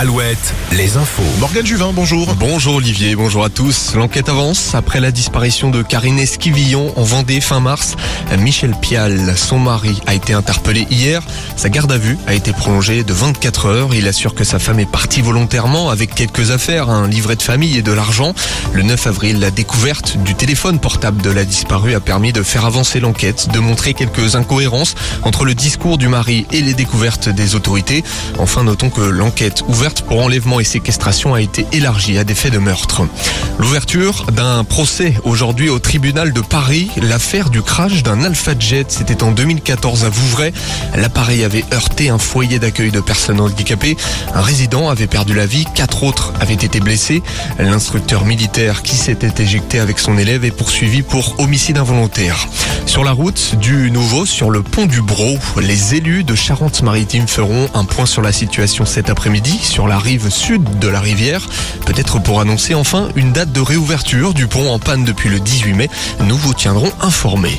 Alouette, les infos. Morgane Juvin, bonjour. Bonjour Olivier, bonjour à tous. L'enquête avance après la disparition de Karine Esquivillon en Vendée fin mars. Michel Pial, son mari, a été interpellé hier. Sa garde à vue a été prolongée de 24 heures. Il assure que sa femme est partie volontairement avec quelques affaires, un livret de famille et de l'argent. Le 9 avril, la découverte du téléphone portable de la disparue a permis de faire avancer l'enquête, de montrer quelques incohérences entre le discours du mari et les découvertes des autorités. Enfin, notons que l'enquête ouverte pour enlèvement et séquestration a été élargie à des faits de meurtre. L'ouverture d'un procès aujourd'hui au tribunal de Paris. L'affaire du crash d'un Alpha Jet, c'était en 2014 à Vouvray. L'appareil avait heurté un foyer d'accueil de personnes handicapées. Un résident avait perdu la vie, quatre autres avaient été blessés. L'instructeur militaire qui s'était éjecté avec son élève est poursuivi pour homicide involontaire. Sur la route du nouveau, sur le pont du Bro, les élus de Charente-Maritime feront un point sur la situation cet après-midi sur la rive sud de la rivière, peut-être pour annoncer enfin une date de réouverture du pont en panne depuis le 18 mai. Nous vous tiendrons informés.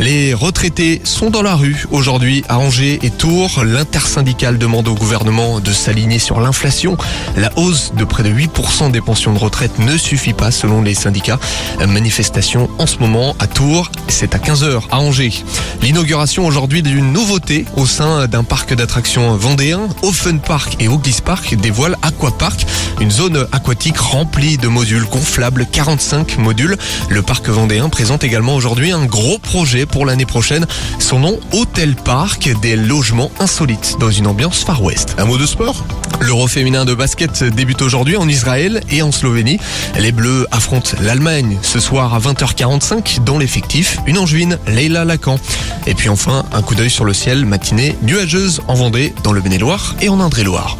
Les retraités sont dans la rue aujourd'hui à Angers et Tours. L'intersyndicale demande au gouvernement de s'aligner sur l'inflation. La hausse de près de 8% des pensions de retraite ne suffit pas selon les syndicats. Manifestation en ce moment à Tours, c'est à 15h à Angers. L'inauguration aujourd'hui d'une nouveauté au sein d'un parc d'attractions vendéen, au Fun Park et au Gliss Park dévoile Aquapark, une zone aquatique remplie de modules gonflables, 45 modules. Le parc vendéen présente également aujourd'hui un gros projet pour l'année prochaine. Son nom, Hôtel Park, des logements insolites dans une ambiance Far West. Un mot de sport? L'Euro féminin de basket débute aujourd'hui en Israël et en Slovénie. Les Bleus affrontent l'Allemagne ce soir à 20h45 dans l'effectif. Une angevine, Leila Lacan. Et puis enfin, un coup d'œil sur le ciel, matinée nuageuse en Vendée, dans le Maine-et-Loire et en Indre-et-Loire.